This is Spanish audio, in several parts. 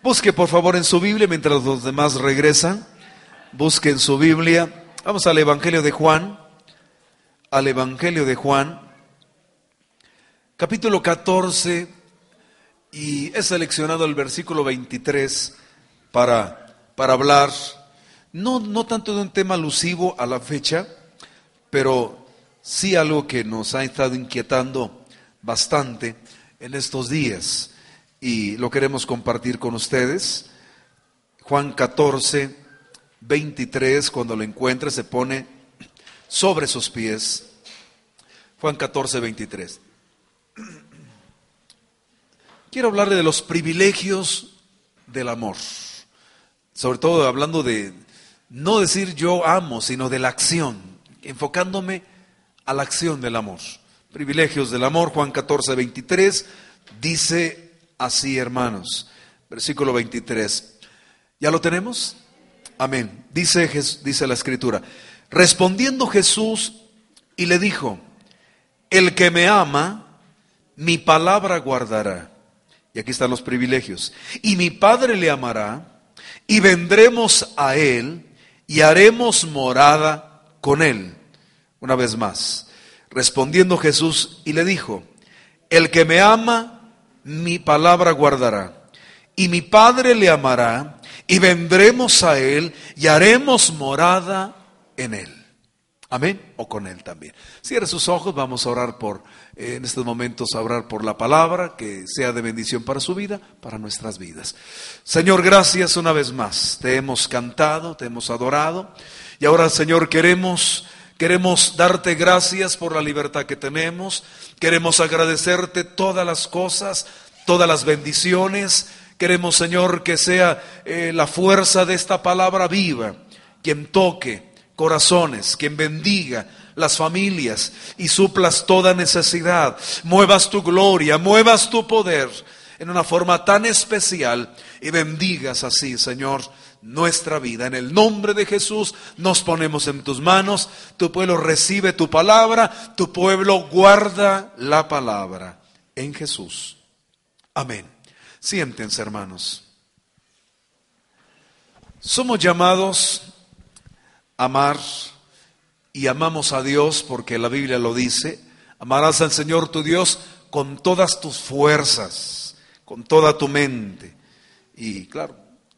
Busque por favor en su Biblia mientras los demás regresan. Busque en su Biblia. Vamos al Evangelio de Juan. Al Evangelio de Juan. Capítulo 14. Y he seleccionado el versículo 23 para, para hablar, no, no tanto de un tema alusivo a la fecha, pero sí algo que nos ha estado inquietando bastante en estos días y lo queremos compartir con ustedes. Juan 14, 23, cuando lo encuentre, se pone sobre sus pies. Juan 14, 23. Quiero hablarle de los privilegios del amor. Sobre todo hablando de no decir yo amo, sino de la acción, enfocándome a la acción del amor. Privilegios del amor, Juan 14, 23, dice así, hermanos. Versículo 23. ¿Ya lo tenemos? Amén. Dice, dice la escritura. Respondiendo Jesús y le dijo, el que me ama, mi palabra guardará. Y aquí están los privilegios. Y mi Padre le amará, y vendremos a él, y haremos morada con él. Una vez más. Respondiendo Jesús y le dijo, el que me ama, mi palabra guardará. Y mi Padre le amará, y vendremos a Él, y haremos morada en Él. Amén. O con Él también. Cierre sus ojos, vamos a orar por, eh, en estos momentos, a orar por la palabra, que sea de bendición para su vida, para nuestras vidas. Señor, gracias una vez más. Te hemos cantado, te hemos adorado. Y ahora, Señor, queremos Queremos darte gracias por la libertad que tenemos. Queremos agradecerte todas las cosas, todas las bendiciones. Queremos, Señor, que sea eh, la fuerza de esta palabra viva, quien toque corazones, quien bendiga las familias y suplas toda necesidad. Muevas tu gloria, muevas tu poder en una forma tan especial y bendigas así, Señor nuestra vida. En el nombre de Jesús nos ponemos en tus manos. Tu pueblo recibe tu palabra. Tu pueblo guarda la palabra. En Jesús. Amén. Siéntense, hermanos. Somos llamados a amar y amamos a Dios porque la Biblia lo dice. Amarás al Señor tu Dios con todas tus fuerzas, con toda tu mente. Y claro,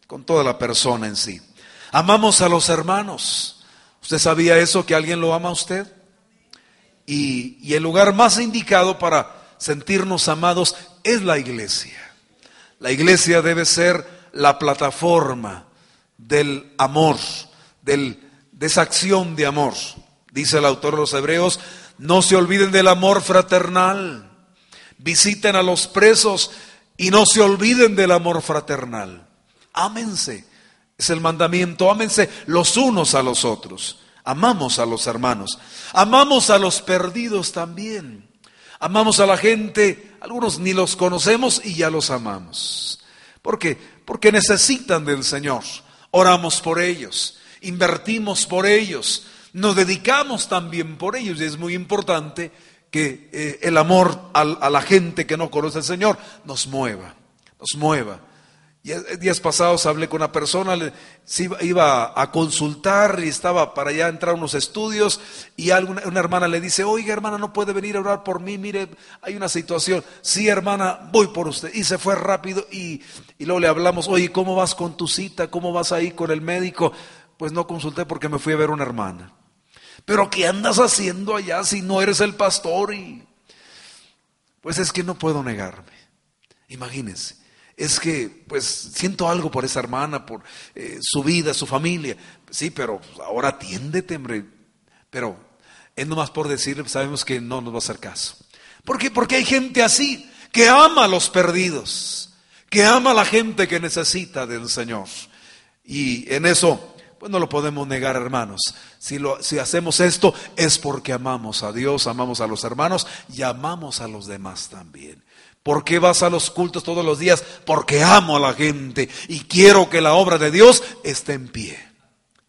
con toda la persona en sí. Amamos a los hermanos. ¿Usted sabía eso, que alguien lo ama a usted? Y, y el lugar más indicado para sentirnos amados es la iglesia. La iglesia debe ser la plataforma del amor, del, de esa acción de amor. Dice el autor de los Hebreos, no se olviden del amor fraternal. Visiten a los presos y no se olviden del amor fraternal. Ámense. Es el mandamiento. Ámense los unos a los otros. Amamos a los hermanos. Amamos a los perdidos también. Amamos a la gente. Algunos ni los conocemos y ya los amamos. ¿Por qué? Porque necesitan del Señor. Oramos por ellos. Invertimos por ellos. Nos dedicamos también por ellos. Y es muy importante que eh, el amor a, a la gente que no conoce al Señor nos mueva. Nos mueva. Días pasados hablé con una persona, iba a consultar y estaba para allá entrar a unos estudios y una hermana le dice, oiga hermana, no puede venir a orar por mí, mire, hay una situación. Sí hermana, voy por usted. Y se fue rápido y, y luego le hablamos, oye, ¿cómo vas con tu cita? ¿Cómo vas ahí con el médico? Pues no consulté porque me fui a ver una hermana. Pero ¿qué andas haciendo allá si no eres el pastor? Y... Pues es que no puedo negarme. Imagínense es que pues siento algo por esa hermana, por eh, su vida, su familia. Sí, pero ahora atiéndete, hombre. Pero es nomás por decirle, sabemos que no nos va a hacer caso. ¿Por qué? Porque hay gente así, que ama a los perdidos, que ama a la gente que necesita del Señor. Y en eso, pues no lo podemos negar, hermanos. Si, lo, si hacemos esto es porque amamos a Dios, amamos a los hermanos y amamos a los demás también. ¿Por qué vas a los cultos todos los días? Porque amo a la gente y quiero que la obra de Dios esté en pie.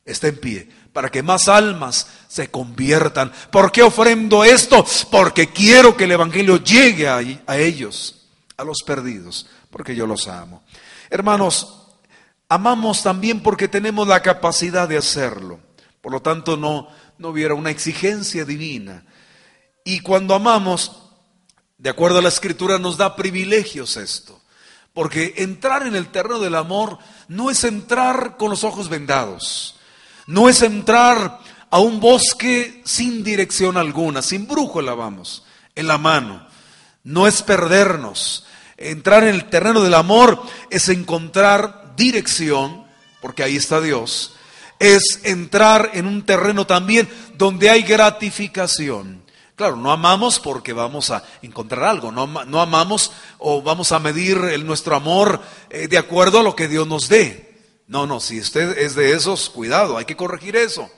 Esté en pie para que más almas se conviertan. ¿Por qué ofrendo esto? Porque quiero que el Evangelio llegue a, ellos, a los perdidos, porque yo los amo. Hermanos, amamos también porque tenemos la capacidad de hacerlo. Por lo tanto, no, no hubiera una exigencia divina. Y cuando amamos, de acuerdo a la escritura, nos da privilegios esto. Porque entrar en el terreno del amor no es entrar con los ojos vendados, no es entrar a un bosque sin dirección alguna, sin brújula, vamos, en la mano. No es perdernos. Entrar en el terreno del amor es encontrar dirección, porque ahí está Dios. Es entrar en un terreno también donde hay gratificación. Claro, no amamos porque vamos a encontrar algo, no, amamos o vamos a medir el, nuestro amor eh, de acuerdo a lo que Dios nos dé. No, no, si usted es de esos, cuidado, hay que corregir eso.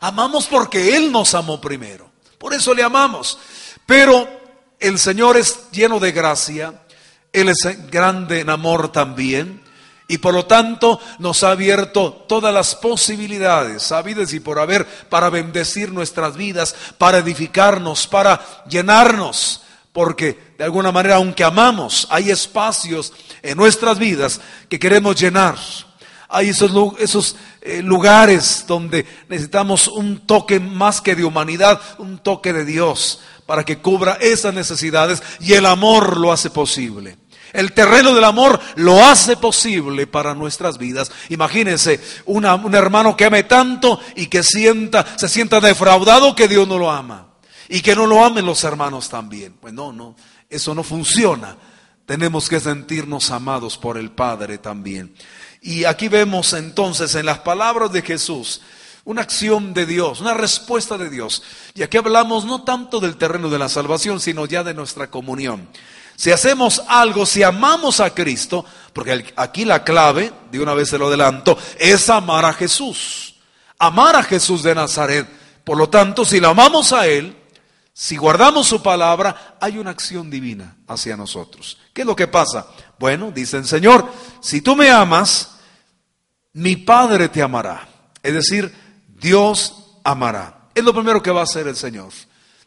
Amamos porque Él nos amó primero, por eso le amamos. Pero el Señor es lleno de gracia, Él es grande en amor también. Y por lo tanto nos ha abierto todas las posibilidades, sabidas y por haber, para bendecir nuestras vidas, para edificarnos, para llenarnos. Porque de alguna manera, aunque amamos, hay espacios en nuestras vidas que queremos llenar. Hay esos, esos eh, lugares donde necesitamos un toque más que de humanidad, un toque de Dios para que cubra esas necesidades y el amor lo hace posible. El terreno del amor lo hace posible para nuestras vidas. Imagínense un hermano que ame tanto y que sienta, se sienta defraudado que Dios no lo ama. Y que no lo amen los hermanos también. Pues no, no, eso no funciona. Tenemos que sentirnos amados por el Padre también. Y aquí vemos entonces en las palabras de Jesús una acción de Dios, una respuesta de Dios. Y aquí hablamos no tanto del terreno de la salvación, sino ya de nuestra comunión. Si hacemos algo, si amamos a Cristo, porque aquí la clave, de una vez se lo adelanto, es amar a Jesús. Amar a Jesús de Nazaret. Por lo tanto, si lo amamos a Él, si guardamos su palabra, hay una acción divina hacia nosotros. ¿Qué es lo que pasa? Bueno, dice el Señor, si tú me amas, mi Padre te amará. Es decir, Dios amará. Es lo primero que va a hacer el Señor.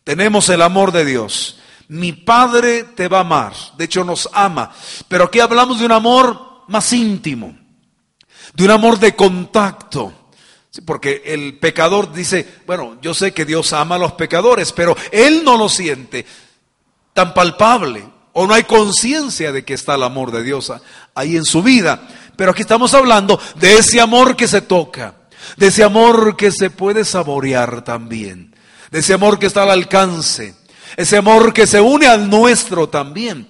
Tenemos el amor de Dios mi Padre te va a amar, de hecho nos ama, pero aquí hablamos de un amor más íntimo, de un amor de contacto. porque el pecador dice, bueno, yo sé que Dios ama a los pecadores, pero Él no lo siente tan palpable o no hay conciencia de que está el amor de Dios ahí en su vida. Pero aquí estamos hablando de ese amor que se toca, de ese amor que se puede saborear también, de ese amor que está al alcance, ese amor que se une al nuestro también.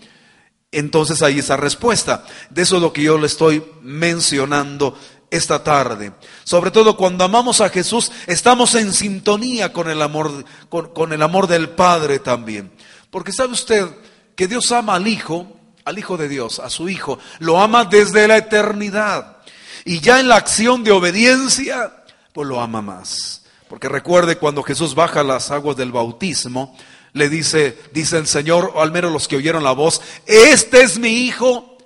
Entonces hay esa respuesta. De eso es lo que yo le estoy mencionando esta tarde. Sobre todo cuando amamos a Jesús, estamos en sintonía con el amor, con, el amor del Padre también. Porque sabe usted que Dios ama al Hijo, al Hijo de Dios, a su Hijo, lo ama desde la eternidad. Y ya en la acción de obediencia, pues lo ama más. Porque recuerde cuando Jesús baja las aguas del bautismo, le dice, dice el Señor, o al menos los que oyeron la voz, este es mi Hijo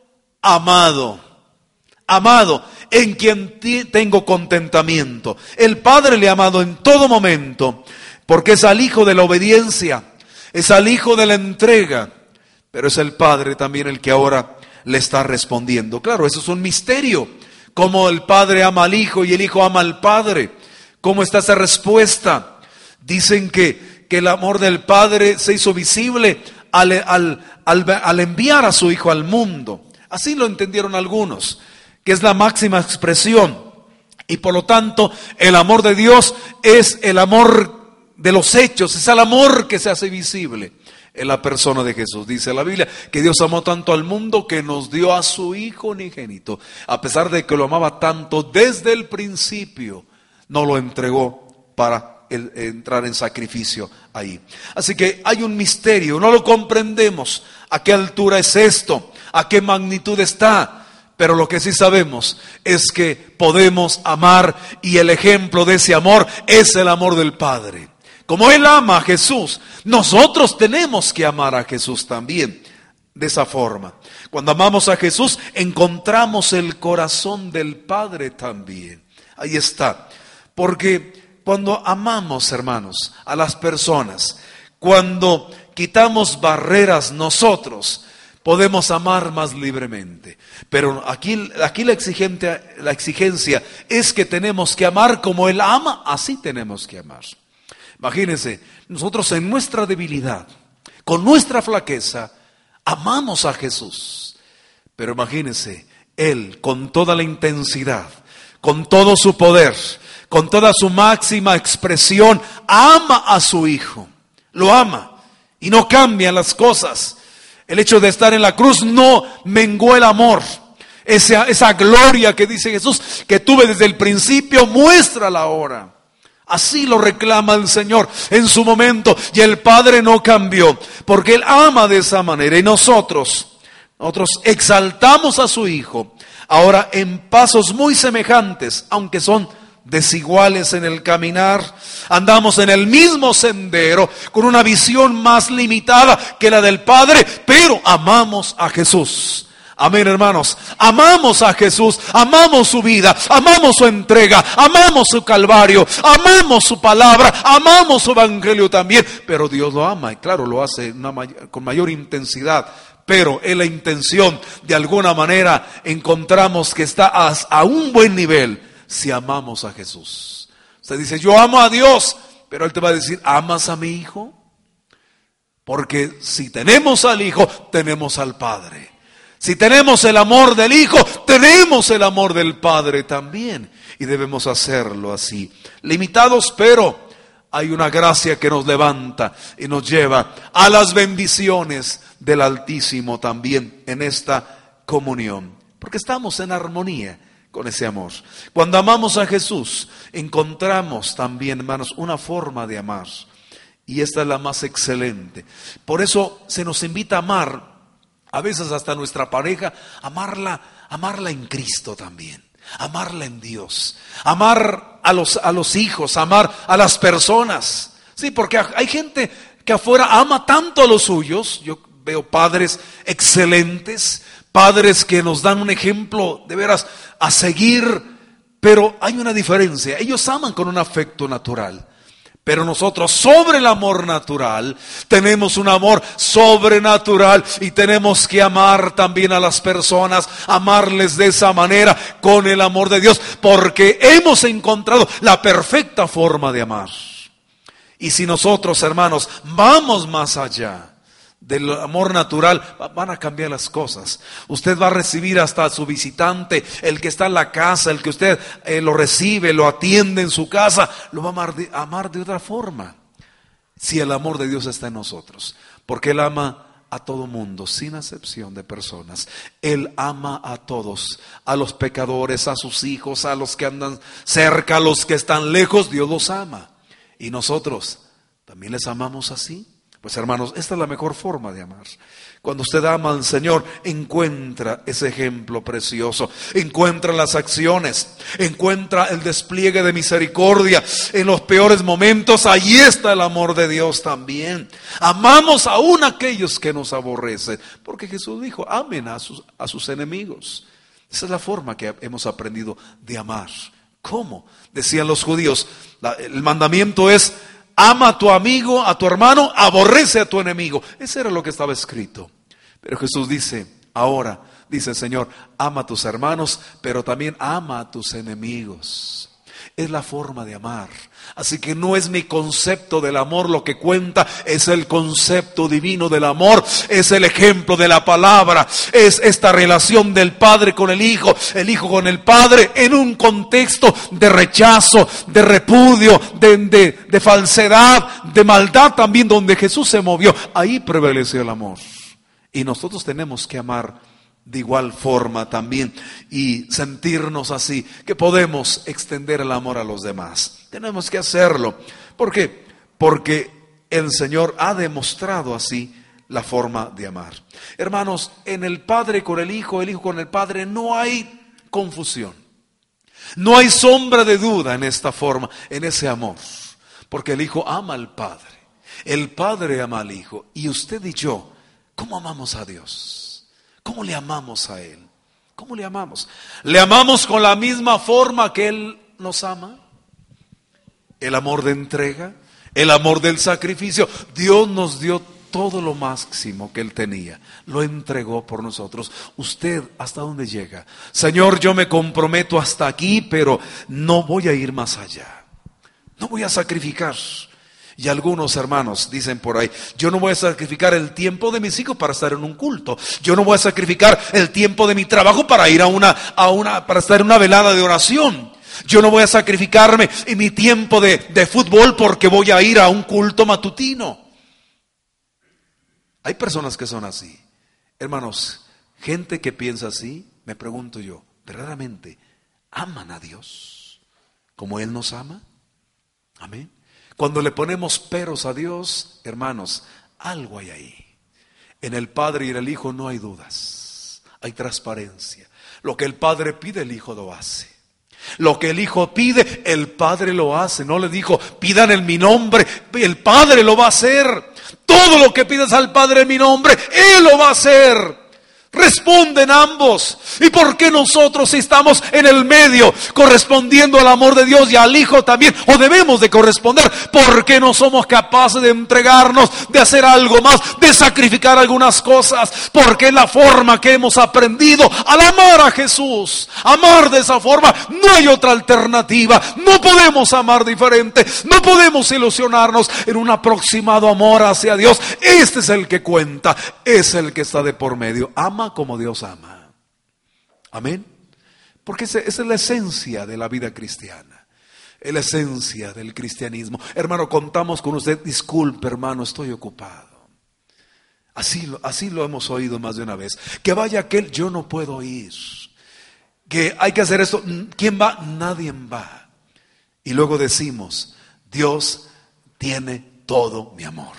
amado, amado, en quien tengo contentamiento. El Padre le ha amado en todo momento, porque es al Hijo de la obediencia, es al Hijo de la entrega, pero es el Padre también el que ahora le está respondiendo. Claro, eso es un misterio, cómo el Padre ama al Hijo y el Hijo ama al Padre, cómo está esa respuesta. Dicen que que el amor del Padre se hizo visible al, al, enviar a su Hijo al mundo. Así lo entendieron algunos, que es la máxima expresión. Y por lo tanto, el amor de Dios es el amor de los hechos, es el amor que se hace visible en la persona de Jesús. Dice la Biblia que Dios amó tanto al mundo que nos dio a su Hijo unigénito. A pesar de que lo amaba tanto desde el principio, no lo entregó para entrar en sacrificio ahí. Así que hay un misterio, no lo comprendemos. ¿A qué altura es esto? a qué magnitud está. Pero lo que sí sabemos es que podemos amar y el ejemplo de ese amor es el amor del Padre. Como Él ama a Jesús, nosotros tenemos que amar a Jesús también de esa forma. Cuando amamos a Jesús, encontramos el corazón del Padre también. Ahí está. Porque cuando amamos, hermanos, a las personas, cuando quitamos barreras nosotros, podemos amar más libremente. Pero aquí, aquí la, la exigencia es que tenemos que amar como Él ama, así tenemos que amar. Imagínense, nosotros en nuestra debilidad, con nuestra flaqueza, amamos a Jesús. Pero imagínense, Él con toda la intensidad, con todo su poder, con toda su máxima expresión, ama a su Hijo. Lo ama y no cambia las cosas. El hecho de estar en la cruz no menguó el amor. Esa, esa gloria que dice Jesús que tuve desde el principio, muéstrala ahora. Así lo reclama el Señor en su momento y el Padre no cambió, porque Él ama de esa manera y nosotros, nosotros exaltamos a su Hijo, ahora en pasos muy semejantes, aunque son desiguales en el caminar, andamos en el mismo sendero, con una visión más limitada que la del Padre, pero amamos a Jesús. Amén, hermanos. Amamos a Jesús, amamos su vida, amamos su entrega, amamos su calvario, amamos su palabra, amamos su evangelio también. Pero Dios lo ama y claro, lo hace con mayor intensidad. Pero en la intención, de alguna manera, encontramos que está a, un buen nivel si amamos a Jesús. Usted dice, yo amo a Dios, pero Él te va a decir, ¿amas a mi hijo? Porque si tenemos al hijo, tenemos al Padre. Si tenemos el amor del Hijo, tenemos el amor del Padre también. Y debemos hacerlo así. Limitados, pero hay una gracia que nos levanta y nos lleva a las bendiciones del Altísimo también en esta comunión. Porque estamos en armonía con ese amor. Cuando amamos a Jesús, encontramos también, hermanos, una forma de amar. Y esta es la más excelente. Por eso se nos invita a amar a veces hasta nuestra pareja, amarla, amarla en Cristo también, amarla en Dios, amar a los, a los hijos, amar a las personas. Sí, porque hay gente que afuera ama tanto a los suyos, yo veo padres excelentes, padres que nos dan un ejemplo de veras a seguir, pero hay una diferencia, ellos aman con un afecto natural. Pero nosotros sobre el amor natural tenemos un amor sobrenatural y tenemos que amar también a las personas, amarles de esa manera con el amor de Dios, porque hemos encontrado la perfecta forma de amar. Y si nosotros, hermanos, vamos más allá, del amor natural, van a cambiar las cosas. Usted va a recibir hasta a su visitante, el que está en la casa, el que usted eh, lo recibe, lo atiende en su casa, lo va a amar, de, amar de otra forma. Si el amor de Dios está en nosotros, porque Él ama a todo mundo, sin excepción de personas. Él ama a todos, a los pecadores, a sus hijos, a los que andan cerca, a los que están lejos, Dios los ama. Y nosotros también les amamos así. Pues hermanos, esta es la mejor forma de amar. Cuando usted ama al Señor, encuentra ese ejemplo precioso, encuentra las acciones, encuentra el despliegue de misericordia en los peores momentos. Ahí está el amor de Dios también. Amamos aún a aquellos que nos aborrecen, porque Jesús dijo, amen a sus, a sus enemigos. Esa es la forma que hemos aprendido de amar. ¿Cómo? Decían los judíos, el mandamiento es ama a tu amigo, a tu hermano, aborrece a tu enemigo. Eso era lo que estaba escrito. Pero Jesús dice, ahora, dice el Señor, ama a tus hermanos, pero también ama a tus enemigos. Es la forma de amar. Así que no es mi concepto del amor lo que cuenta, es el concepto divino del amor, es el ejemplo de la palabra, es esta relación del Padre con el Hijo, el Hijo con el Padre, en un contexto de rechazo, de repudio, de, de falsedad, de maldad también, donde Jesús se movió. Ahí prevaleció el amor. Y nosotros tenemos que amar de igual forma también y sentirnos así, que podemos extender el amor a los demás. Tenemos que hacerlo. ¿Por qué? Porque el Señor ha demostrado así la forma de amar. Hermanos, en el Padre con el Hijo, el Hijo con el Padre, no hay confusión. No hay sombra de duda en esta forma, en ese amor. Porque el Hijo ama al Padre. El Padre ama al Hijo. Y usted y yo, ¿cómo amamos a Dios? ¿Cómo le amamos a Él? ¿Cómo le amamos? ¿Le amamos con la misma forma que Él nos ama? El amor de entrega, el amor del sacrificio. Dios nos dio todo lo máximo que Él tenía. Lo entregó por nosotros. Usted, ¿hasta dónde llega? Señor, yo me comprometo hasta aquí, pero no voy a ir más allá. No voy a sacrificar. Y algunos hermanos dicen por ahí, yo no voy a sacrificar el tiempo de mis hijos para estar en un culto. Yo no voy a sacrificar el tiempo de mi trabajo para ir a una, a una, para estar en una velada de oración. Yo no voy a sacrificarme mi tiempo de, de fútbol porque voy a ir a un culto matutino. Hay personas que son así. Hermanos, gente que piensa así, me pregunto yo, ¿verdaderamente aman a Dios como Él nos ama? Amén. Cuando le ponemos peros a Dios, hermanos, algo hay ahí. En el Padre y en el Hijo no hay dudas, hay transparencia. Lo que el Padre pide, el Hijo lo hace. Lo que el Hijo pide, el Padre lo hace. No le dijo, pidan en mi nombre, el Padre lo va a hacer. Todo lo que pidas al Padre en mi nombre, Él lo va a hacer. Responden ambos. ¿Y por qué nosotros estamos en el medio correspondiendo al amor de Dios y al Hijo también? ¿O debemos de corresponder? Porque no somos capaces de entregarnos, de hacer algo más, de sacrificar algunas cosas? Porque es la forma que hemos aprendido al amar a Jesús. Amar de esa forma, no hay otra alternativa. No podemos amar diferente. No podemos ilusionarnos en un aproximado amor hacia Dios. Este es el que cuenta. Es el que está de por medio. Ama como Dios ama. Amén. Porque esa, es la esencia de la vida cristiana. Es la esencia del cristianismo. Hermano, contamos con usted. Disculpe, hermano, estoy ocupado. Así, así lo hemos oído más de una vez. Que vaya aquel, yo no puedo ir. Que hay que hacer esto. ¿Quién va? Nadie va. Y luego decimos, Dios tiene todo mi amor.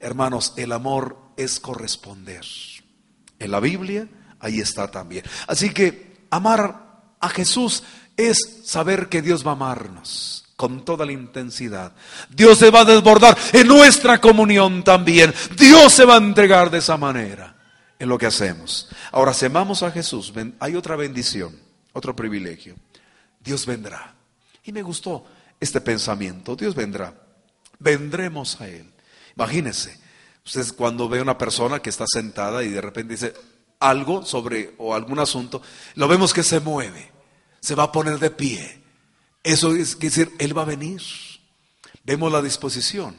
Hermanos, el amor es corresponder. En la Biblia, ahí está también. Así que amar a Jesús es saber que Dios va a amarnos con toda la intensidad. Dios se va a desbordar en nuestra comunión también. Dios se va a entregar de esa manera en lo que hacemos. Ahora, si amamos a Jesús, hay otra bendición, otro privilegio. Dios vendrá. Y me gustó este pensamiento. Dios vendrá. Vendremos a Él. Imagínense, Ustedes cuando ve a una persona que está sentada y de repente dice algo sobre o algún asunto, lo vemos que se mueve, se va a poner de pie. Eso es decir, Él va a venir. Vemos la disposición.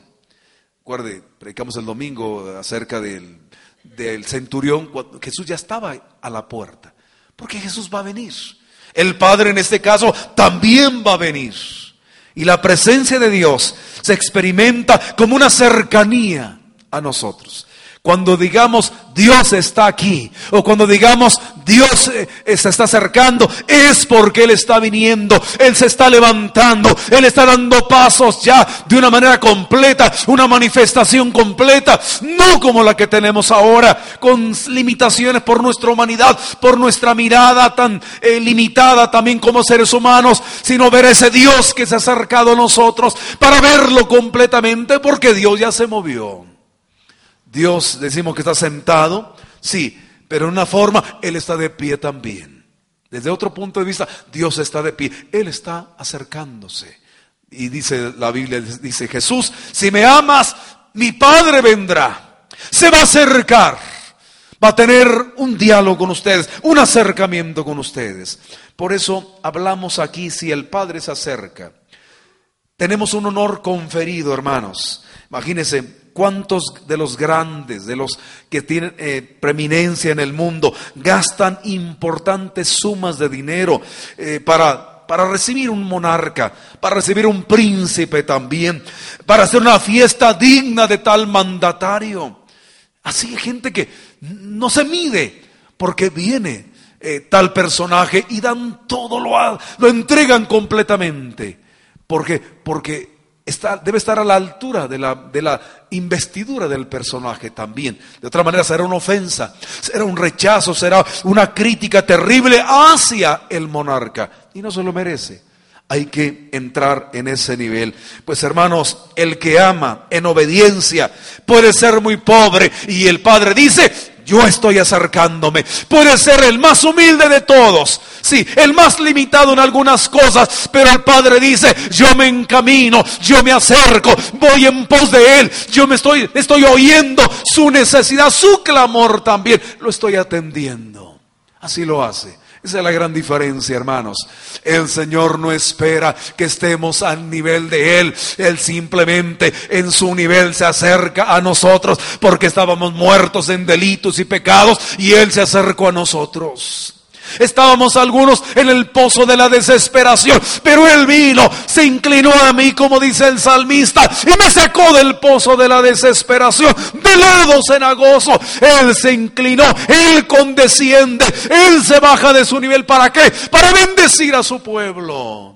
Recuerde, predicamos el domingo acerca del, del centurión, Jesús ya estaba a la puerta, porque Jesús va a venir. El Padre en este caso también va a venir. Y la presencia de Dios se experimenta como una cercanía a nosotros. Cuando digamos Dios está aquí o cuando digamos Dios eh, se está acercando, es porque Él está viniendo, Él se está levantando, Él está dando pasos ya de una manera completa, una manifestación completa, no como la que tenemos ahora, con limitaciones por nuestra humanidad, por nuestra mirada tan eh, limitada también como seres humanos, sino ver ese Dios que se ha acercado a nosotros para verlo completamente, porque Dios ya se movió. Dios decimos que está sentado, sí, pero en una forma Él está de pie también. Desde otro punto de vista, Dios está de pie, Él está acercándose. Y dice la Biblia, dice Jesús, si me amas, mi Padre vendrá, se va a acercar, va a tener un diálogo con ustedes, un acercamiento con ustedes. Por eso hablamos aquí, si el Padre se acerca, tenemos un honor conferido, hermanos. Imagínense, ¿Cuántos de los grandes, de los que tienen eh, preeminencia en el mundo, gastan importantes sumas de dinero eh, para, para recibir un monarca, para recibir un príncipe también, para hacer una fiesta digna de tal mandatario? Así hay gente que no se mide porque viene eh, tal personaje y dan todo, lo, lo entregan completamente. Porque, porque está, debe estar a la altura de la, de la investidura del personaje también. De otra manera será una ofensa, será un rechazo, será una crítica terrible hacia el monarca. Y no se lo merece. Hay que entrar en ese nivel. Pues hermanos, el que ama en obediencia puede ser muy pobre y el Padre dice, yo estoy acercándome. Puede ser el más humilde de todos, sí, el más limitado en algunas cosas, pero el Padre dice, yo me encamino, yo me acerco, voy en pos de Él, yo me estoy, estoy oyendo su necesidad, su clamor también, lo estoy atendiendo. Así lo hace. Esa es la gran diferencia, hermanos. El Señor no espera que estemos al nivel de Él. Él simplemente en su nivel se acerca a nosotros porque estábamos muertos en delitos y pecados y Él se acercó a nosotros. Estábamos algunos en el pozo de la desesperación, pero Él vino, se inclinó a mí, como dice el salmista, y me sacó del pozo de la desesperación, de lodo cenagoso. Él se inclinó, Él condesciende, Él se baja de su nivel. ¿Para qué? Para bendecir a su pueblo.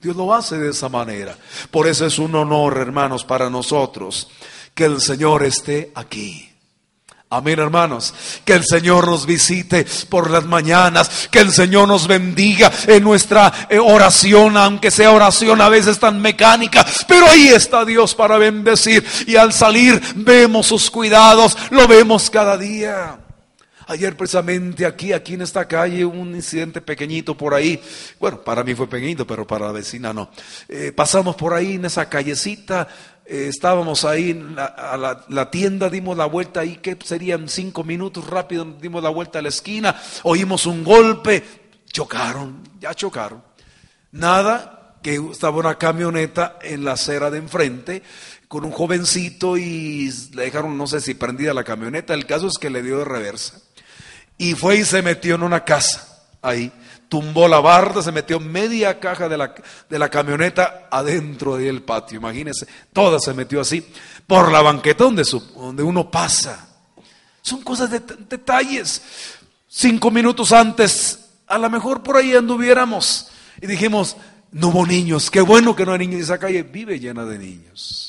Dios lo hace de esa manera. Por eso es un honor, hermanos, para nosotros que el Señor esté aquí. Amén, hermanos. Que el Señor nos visite por las mañanas. Que el Señor nos bendiga en nuestra eh, oración, aunque sea oración a veces tan mecánica. Pero ahí está Dios para bendecir. Y al salir vemos sus cuidados. Lo vemos cada día. Ayer precisamente aquí, aquí en esta calle, un incidente pequeñito por ahí. Bueno, para mí fue pequeñito, pero para la vecina no. Eh, pasamos por ahí en esa callecita eh, estábamos ahí en a la, tienda, dimos la vuelta ahí, que serían cinco minutos rápido, dimos la vuelta a la esquina, oímos un golpe, chocaron, ya chocaron. Nada, que estaba una camioneta en la acera de enfrente con un jovencito y le dejaron, no sé si prendida la camioneta, el caso es que le dio de reversa. Y fue y se metió en una casa ahí tumbó la barda, se metió media caja de la, de la camioneta adentro del patio. Imagínense, toda se metió así por la banqueta donde, donde uno pasa. Son cosas de detalles. Cinco minutos antes, a lo mejor por ahí anduviéramos y dijimos, no hubo niños, qué bueno que no hay niños. Esa calle vive llena de niños.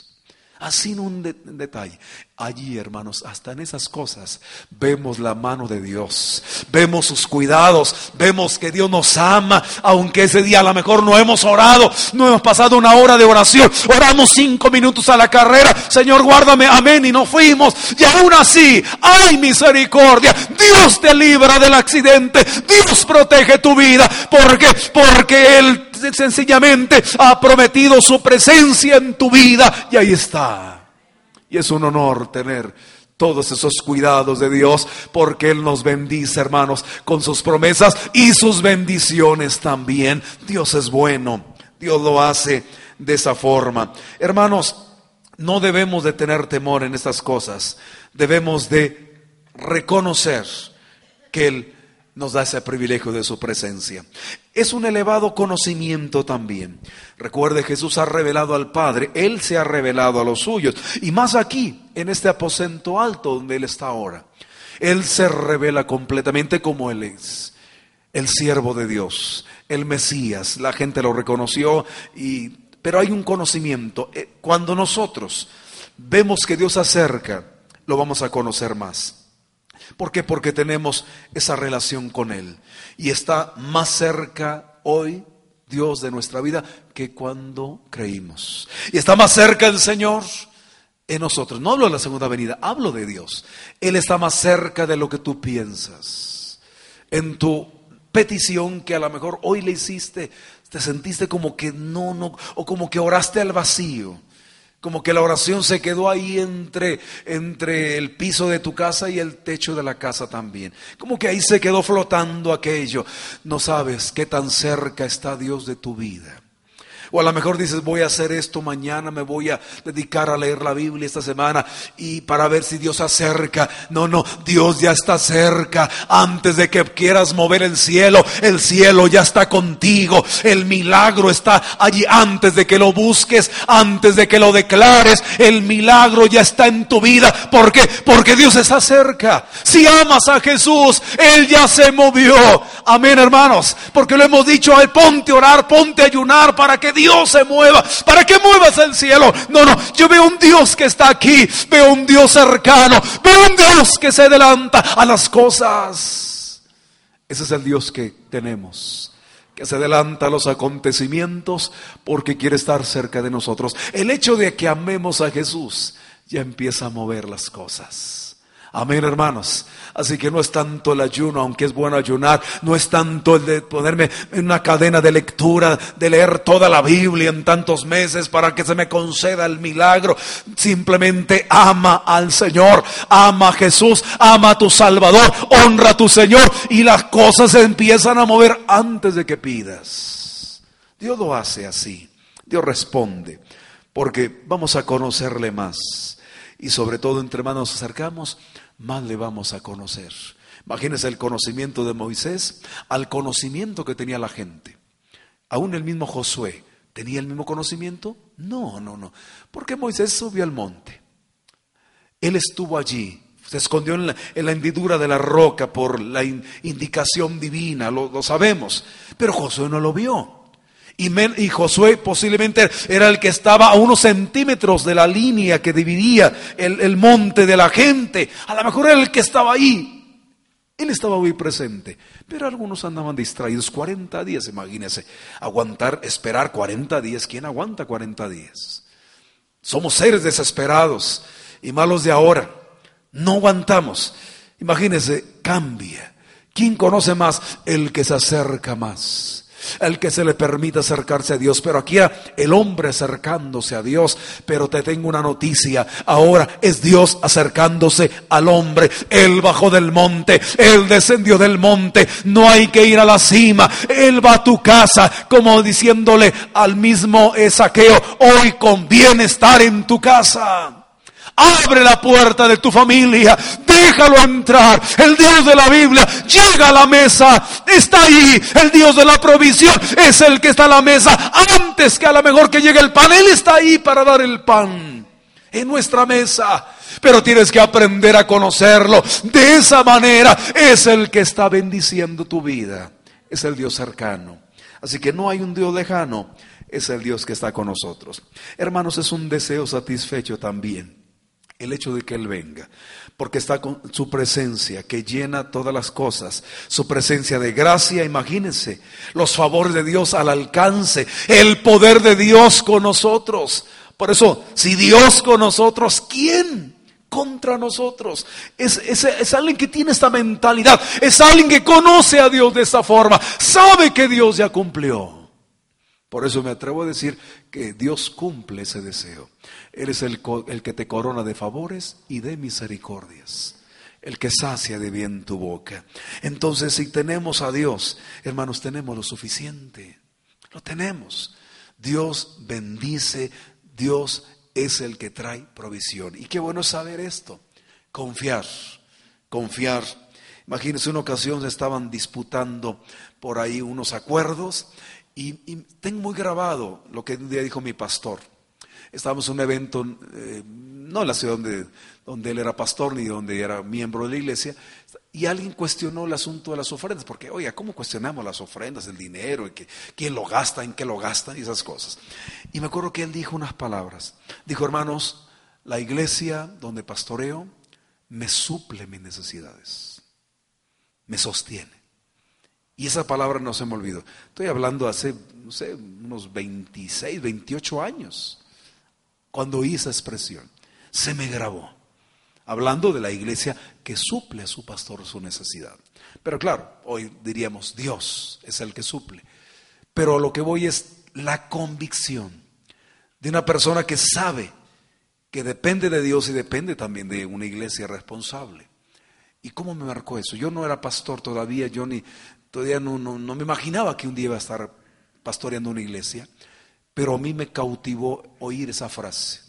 Así en un detalle. Allí, hermanos, hasta en esas cosas vemos la mano de Dios, vemos sus cuidados, vemos que Dios nos ama, aunque ese día a lo mejor no hemos orado, no hemos pasado una hora de oración, oramos cinco minutos a la carrera, Señor, guárdame, amén, y no fuimos, y aún así, hay misericordia, Dios te libra del accidente, Dios protege tu vida, porque porque Él sencillamente ha prometido su presencia en tu vida, y ahí está. Y es un honor tener todos esos cuidados de Dios, porque Él nos bendice, hermanos, con sus promesas y sus bendiciones también. Dios es bueno, Dios lo hace de esa forma. Hermanos, no debemos de tener temor en estas cosas, debemos de reconocer que Él nos da ese privilegio de su presencia. Es un elevado conocimiento también. Recuerde, Jesús ha revelado al Padre, Él se ha revelado a los suyos. Y más aquí, en este aposento alto donde Él está ahora. Él se revela completamente como Él es. El siervo de Dios, el Mesías. La gente lo reconoció, y, pero hay un conocimiento. Eh, cuando nosotros vemos que Dios acerca, lo vamos a conocer más. ¿Por qué? Porque tenemos esa relación con Él. Y está más cerca hoy Dios de nuestra vida que cuando creímos. Y está más cerca el Señor en nosotros. No hablo de la segunda venida, hablo de Dios. Él está más cerca de lo que tú piensas. En tu petición que a lo mejor hoy le hiciste, te sentiste como que no, no, o como que oraste al vacío. Como que la oración se quedó ahí entre, entre el piso de tu casa y el techo de la casa también. Como que ahí se quedó flotando aquello. No sabes qué tan cerca está Dios de tu vida. O a lo mejor dices, voy a hacer esto mañana, me voy a dedicar a leer la Biblia esta semana y para ver si Dios acerca. No, no, Dios ya está cerca. Antes de que quieras mover el cielo, el cielo ya está contigo. El milagro está allí antes de que lo busques, antes de que lo declares. El milagro ya está en tu vida. ¿Por qué? Porque Dios está cerca. Si amas a Jesús, Él ya se movió. Amén, hermanos. Porque lo hemos dicho, ponte a orar, ponte a ayunar para que Dios se mueva, para que muevas el cielo. No, no, yo veo un Dios que está aquí, veo un Dios cercano, veo un Dios que se adelanta a las cosas. Ese es el Dios que tenemos que se adelanta a los acontecimientos porque quiere estar cerca de nosotros. El hecho de que amemos a Jesús ya empieza a mover las cosas. Amén, hermanos. Así que no es tanto el ayuno, aunque es bueno ayunar, no es tanto el de ponerme en una cadena de lectura, de leer toda la Biblia en tantos meses para que se me conceda el milagro. Simplemente ama al Señor, ama a Jesús, ama a tu Salvador, honra a tu Señor y las cosas se empiezan a mover antes de que pidas. Dios lo hace así. Dios responde, porque vamos a conocerle más. Y sobre todo entre más nos acercamos, más le vamos a conocer. Imagínense el conocimiento de Moisés al conocimiento que tenía la gente. Aún el mismo Josué, ¿tenía el mismo conocimiento? No, no, no. Porque Moisés subió al monte. Él estuvo allí, se escondió en la, hendidura de la roca por la indicación divina, lo sabemos. Pero Josué no lo vio. Y, Josué posiblemente era el que estaba a unos centímetros de la línea que dividía el, el monte de la gente. A lo mejor era el que estaba ahí. Él estaba muy presente, pero algunos andaban distraídos. 40 días, imagínense, aguantar, esperar 40 días. ¿Quién aguanta 40 días? Somos seres desesperados y malos de ahora. No aguantamos. Imagínense, cambia. ¿Quién conoce más? El que se acerca más el que se le permita acercarse a Dios. Pero aquí el hombre acercándose a Dios. Pero te tengo una noticia. Ahora es Dios acercándose al hombre. Él bajó del monte. Él descendió del monte. No hay que ir a la cima. Él va a tu casa como diciéndole al mismo saqueo. Hoy conviene estar en tu casa. Abre la puerta de tu familia, déjalo entrar. El Dios de la Biblia llega a la mesa, está ahí. El Dios de la provisión es el que está a la mesa. Antes que a lo mejor que llegue el pan, Él está ahí para dar el pan en nuestra mesa. Pero tienes que aprender a conocerlo. De esa manera es el que está bendiciendo tu vida. Es el Dios cercano. Así que no hay un Dios lejano, es el Dios que está con nosotros. Hermanos, es un deseo satisfecho también el hecho de que Él venga, porque está con su presencia que llena todas las cosas, su presencia de gracia, imagínense, los favores de Dios al alcance, el poder de Dios con nosotros. Por eso, si Dios con nosotros, ¿quién? contra nosotros. Es, es, alguien que tiene esta mentalidad. Es alguien que conoce a Dios de esta forma. Sabe que Dios ya cumplió. Por eso me atrevo a decir que Dios cumple ese deseo. Él es el, que te corona de favores y de misericordias el que sacia de bien tu boca. Entonces, si tenemos a Dios, hermanos, tenemos lo suficiente. Lo tenemos. Dios bendice, Dios es el que trae provisión. Y qué bueno saber esto. Confiar, confiar. Imagínense una ocasión se estaban disputando por ahí unos acuerdos y, tengo muy grabado lo que un día dijo mi pastor. Estábamos en un evento, eh, no en la ciudad donde, donde él era pastor ni donde era miembro de la iglesia, y alguien cuestionó el asunto de las ofrendas, porque, oiga, ¿cómo cuestionamos las ofrendas, el dinero, y que, quién lo gasta, en qué lo gasta y esas cosas? Y me acuerdo que él dijo unas palabras. Dijo, hermanos, la iglesia donde pastoreo me suple mis necesidades, me sostiene. Y esa palabra no se me olvidó. Estoy hablando hace, no sé, unos 26, 28 años cuando oí esa expresión. Se me grabó. Hablando de la iglesia que suple a su pastor su necesidad. Pero claro, hoy diríamos, Dios es el que suple. Pero lo que voy es la convicción de una persona que sabe que depende de Dios y depende también de una iglesia responsable. ¿Y cómo me marcó eso? Yo no era pastor todavía, yo ni no, no, no me imaginaba que un día iba a estar pastoreando una iglesia. Pero a mí me cautivó oír esa frase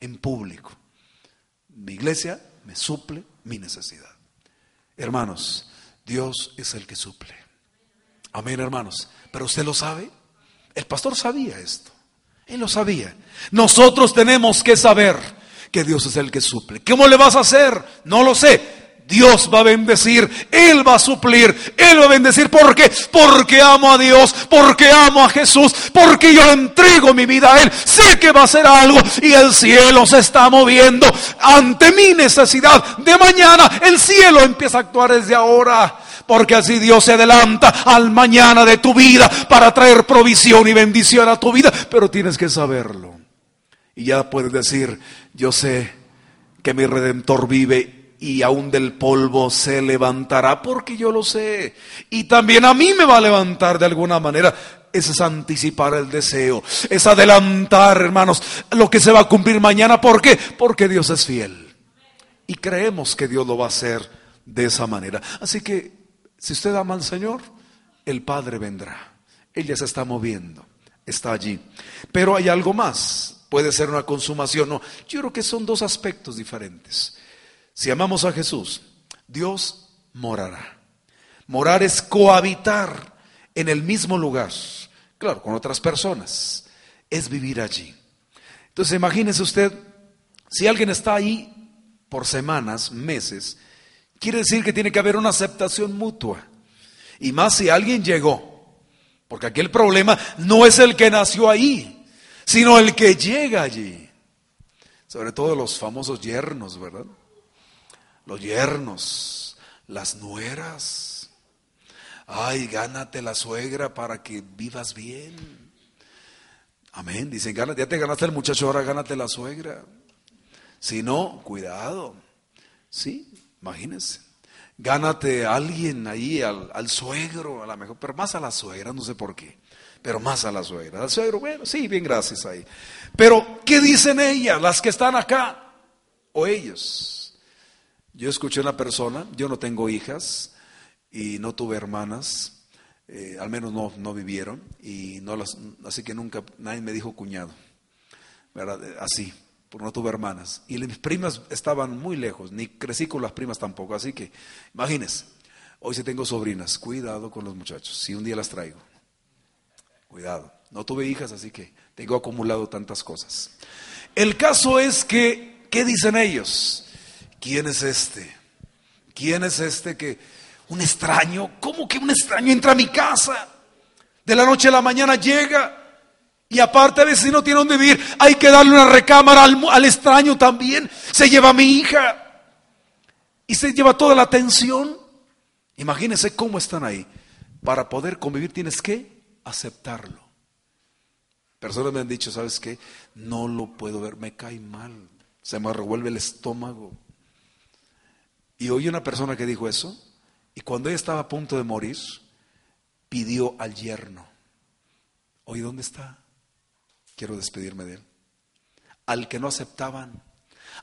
en público. Mi iglesia me suple mi necesidad. Hermanos, Dios es el que suple. Amén, hermanos. Pero usted lo sabe. El pastor sabía esto. Él lo sabía. Nosotros tenemos que saber que Dios es el que suple. ¿Cómo le vas a hacer? No lo sé. Dios va a bendecir, Él va a suplir, Él va a bendecir. ¿Por qué? Porque amo a Dios, porque amo a Jesús, porque yo entrego mi vida a Él. Sé que va a hacer algo y el cielo se está moviendo ante mi necesidad de mañana. El cielo empieza a actuar desde ahora. Porque así Dios se adelanta al mañana de tu vida para traer provisión y bendición a tu vida. Pero tienes que saberlo. Y ya puedes decir, yo sé que mi redentor vive y aún del polvo se levantará porque yo lo sé. Y también a mí me va a levantar de alguna manera. Ese es anticipar el deseo, es adelantar, hermanos, lo que se va a cumplir mañana. ¿Por qué? Porque Dios es fiel. Y creemos que Dios lo va a hacer de esa manera. Así que, si usted ama al Señor, el Padre vendrá. Él ya se está moviendo, está allí. Pero hay algo más. Puede ser una consumación. No, yo creo que son dos aspectos diferentes. Si amamos a Jesús, Dios morará. Morar es cohabitar en el mismo lugar, claro, con otras personas. Es vivir allí. Entonces imagínese usted, si alguien está ahí por semanas, meses, quiere decir que tiene que haber una aceptación mutua. Y más si alguien llegó, porque aquí el problema no es el que nació ahí, sino el que llega allí. Sobre todo los famosos yernos, ¿verdad? Los yernos, las nueras. Ay, gánate la suegra para que vivas bien. Amén. Dicen, gánate, ya te ganaste el muchacho, ahora gánate la suegra. Si no, cuidado. Sí, imagínense. Gánate a alguien ahí, al, al, suegro, a lo mejor, pero más a la suegra, no sé por qué. Pero más a la suegra. Al suegro, bueno, sí, bien, gracias ahí. Pero, ¿qué dicen ellas, las que están acá? O ellos. Yo escuché a una persona, yo no tengo hijas y no tuve hermanas, eh, al menos no, no vivieron, y no las, así que nunca nadie me dijo cuñado, ¿verdad? Eh, así, porque no tuve hermanas. Y mis primas estaban muy lejos, ni crecí con las primas tampoco, así que imagínense, hoy sí tengo sobrinas, cuidado con los muchachos, si un día las traigo, cuidado. No tuve hijas, así que tengo acumulado tantas cosas. El caso es que, ¿qué dicen ellos? ¿Quién es este? ¿Quién es este que un extraño? ¿Cómo que un extraño entra a mi casa? De la noche a la mañana llega y aparte veces si no tiene dónde vivir, hay que darle una recámara al, al extraño también. Se lleva a mi hija y se lleva toda la atención. Imagínense cómo están ahí. Para poder convivir tienes que aceptarlo. Personas me han dicho, ¿sabes qué? No lo puedo ver, me cae mal, se me revuelve el estómago. Y oí una persona que dijo eso, y cuando ella estaba a punto de morir, pidió al yerno, oye, ¿dónde está? Quiero despedirme de él. Al que no aceptaban,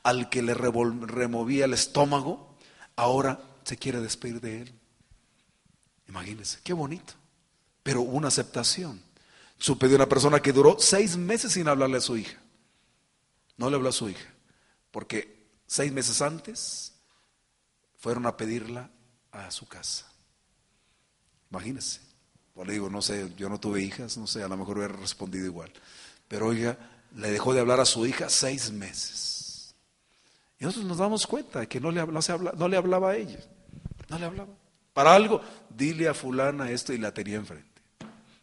al que le removía el estómago, ahora se quiere despedir de él. Imagínense, qué bonito. Pero una aceptación. Supe de una persona que duró seis meses sin hablarle a su hija. No le habló a su hija, porque seis meses antes fueron a pedirla a su casa. Imagínense. Pues le digo, no sé, yo no tuve hijas, no sé, a lo mejor hubiera respondido igual. Pero oiga, le dejó de hablar a su hija seis meses. Y nosotros nos damos cuenta de que no le, no le hablaba a ella. No le hablaba. Para algo, dile a fulana esto y la tenía enfrente.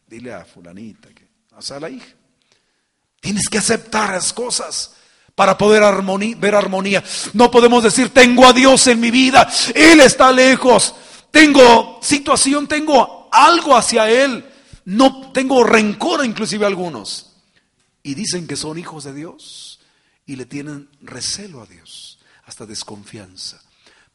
Dile a fulanita, que, o sea, a la hija. Tienes que aceptar las cosas para poder ver armonía. No podemos decir, tengo a Dios en mi vida, Él está lejos, tengo situación, tengo algo hacia Él, no tengo rencor inclusive algunos. Y dicen que son hijos de Dios y le tienen recelo a Dios, hasta desconfianza.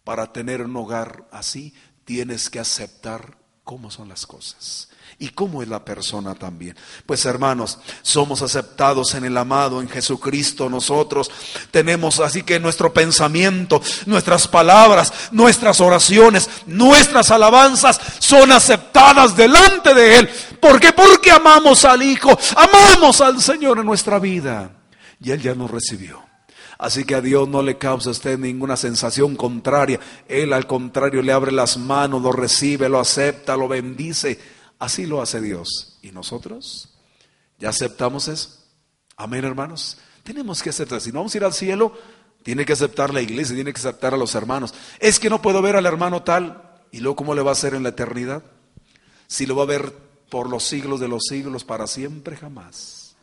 Para tener un hogar así, tienes que aceptar cómo son las cosas y cómo es la persona también. Pues hermanos, somos aceptados en el amado, en Jesucristo nosotros. Tenemos así que nuestro pensamiento, nuestras palabras, nuestras oraciones, nuestras alabanzas son aceptadas delante de Él. ¿Por qué? Porque amamos al Hijo, amamos al Señor en nuestra vida. Y Él ya nos recibió. Así que a Dios no le causa a usted ninguna sensación contraria. Él al contrario le abre las manos, lo recibe, lo acepta, lo bendice Así lo hace Dios. ¿Y nosotros? ¿Ya aceptamos eso? Amén, hermanos. Tenemos que aceptar. Si no vamos a ir al cielo, Tiene que aceptar la iglesia, tiene que aceptar a los hermanos. Es que no puedo ver al hermano tal. ¿Y luego cómo le va a hacer en la eternidad? Si lo va a ver por los siglos de los siglos, para siempre jamás.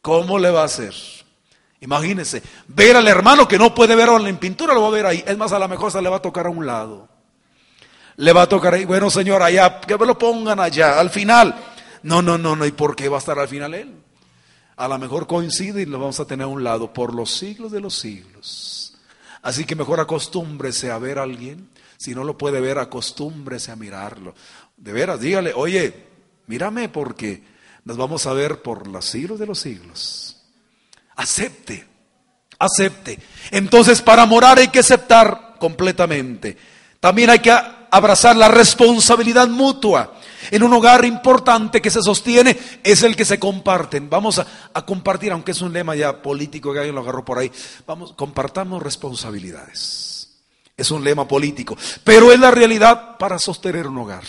¿Cómo le va a hacer? Imagínese, ver al hermano que no puede ver en pintura, lo va a ver ahí. Es más, a lo mejor se le va a tocar a un lado. Le va a tocar ahí, bueno señor, allá, que me lo pongan allá, al final. No, no, no, no, ¿y por qué va a estar al final él? A lo mejor coincide y lo vamos a tener a un lado por los siglos de los siglos. Así que mejor acostúmbrese a ver a alguien. Si no lo puede ver, acostúmbrese a mirarlo. De veras, dígale, oye, mírame porque nos vamos a ver por los siglos de los siglos. Acepte, acepte. Entonces, para morar hay que aceptar completamente. También hay que abrazar la responsabilidad mutua. En un hogar importante que se sostiene es el que se comparten. Vamos a, compartir, aunque es un lema ya político que alguien lo agarró por ahí. Vamos, compartamos responsabilidades. Es un lema político, pero es la realidad para sostener un hogar.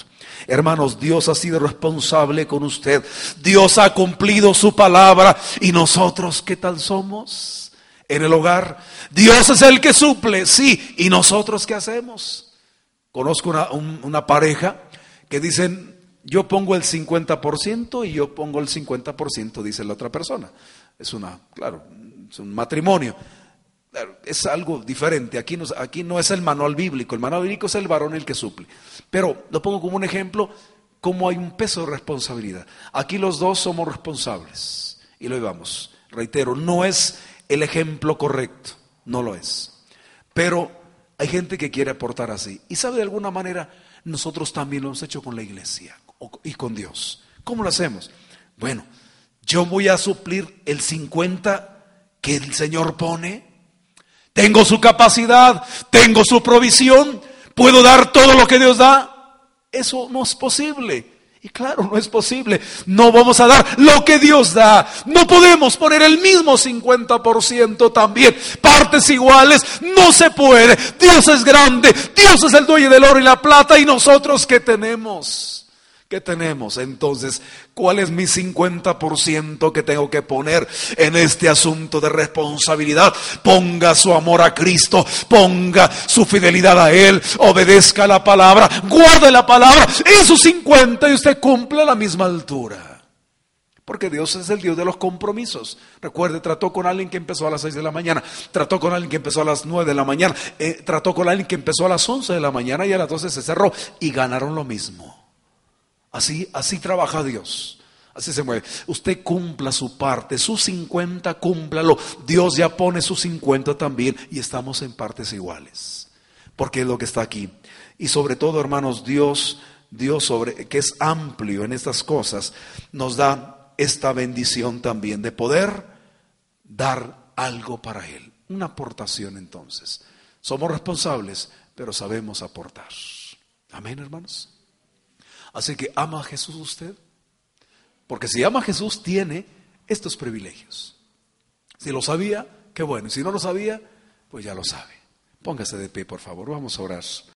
Hermanos, Dios ha sido responsable con usted. Dios ha cumplido su palabra. ¿Y nosotros qué tal somos en el hogar? Dios es el que suple, sí. ¿Y nosotros qué hacemos? Conozco una, pareja que dicen, yo pongo el 50% y yo pongo el 50%, dice la otra persona. Es una, claro, es un matrimonio. Es algo diferente. Aquí no, aquí no es el manual bíblico. El manual bíblico es el varón el que suple. Pero lo pongo como un ejemplo, como hay un peso de responsabilidad. Aquí los dos somos responsables. Y lo llevamos. Reitero, no es el ejemplo correcto. No lo es. Pero hay gente que quiere aportar así. Y sabe de alguna manera, nosotros también lo hemos hecho con la iglesia y con Dios. ¿Cómo lo hacemos? Bueno, yo voy a suplir el 50 que el Señor pone. Tengo su capacidad, tengo su provisión, puedo dar todo lo que Dios da. Eso no es posible. Y claro, no es posible. No vamos a dar lo que Dios da. No podemos poner el mismo 50% también. Partes iguales. No se puede. Dios es grande. Dios es el dueño del oro y la plata. ¿Y nosotros qué tenemos? ¿Qué tenemos? Entonces, ¿cuál es mi 50% que tengo que poner en este asunto de responsabilidad? Ponga su amor a Cristo, ponga su fidelidad a Él, obedezca la palabra, guarde la palabra su 50 y usted cumple a la misma altura. Porque Dios es el Dios de los compromisos. Recuerde, trató con alguien que empezó a las 6 de la mañana, trató con alguien que empezó a las 9 de la mañana, eh, trató con alguien que empezó a las 11 de la mañana y a las 12 se cerró y ganaron lo mismo. Así, así trabaja Dios. Así se mueve. Usted cumpla su parte, su 50, cúmplalo. Dios ya pone su 50 también y estamos en partes iguales. Porque es lo que está aquí. Y sobre todo, hermanos, Dios, Dios sobre, que es amplio en estas cosas, nos da esta bendición también de poder dar algo para Él. Una aportación entonces. Somos responsables, pero sabemos aportar. Amén, hermanos. Así que ama a Jesús usted. Porque si ama a Jesús, tiene estos privilegios. Si lo sabía, qué bueno. Si no lo sabía, pues ya lo sabe. Póngase de pie, por favor. Vamos a orar.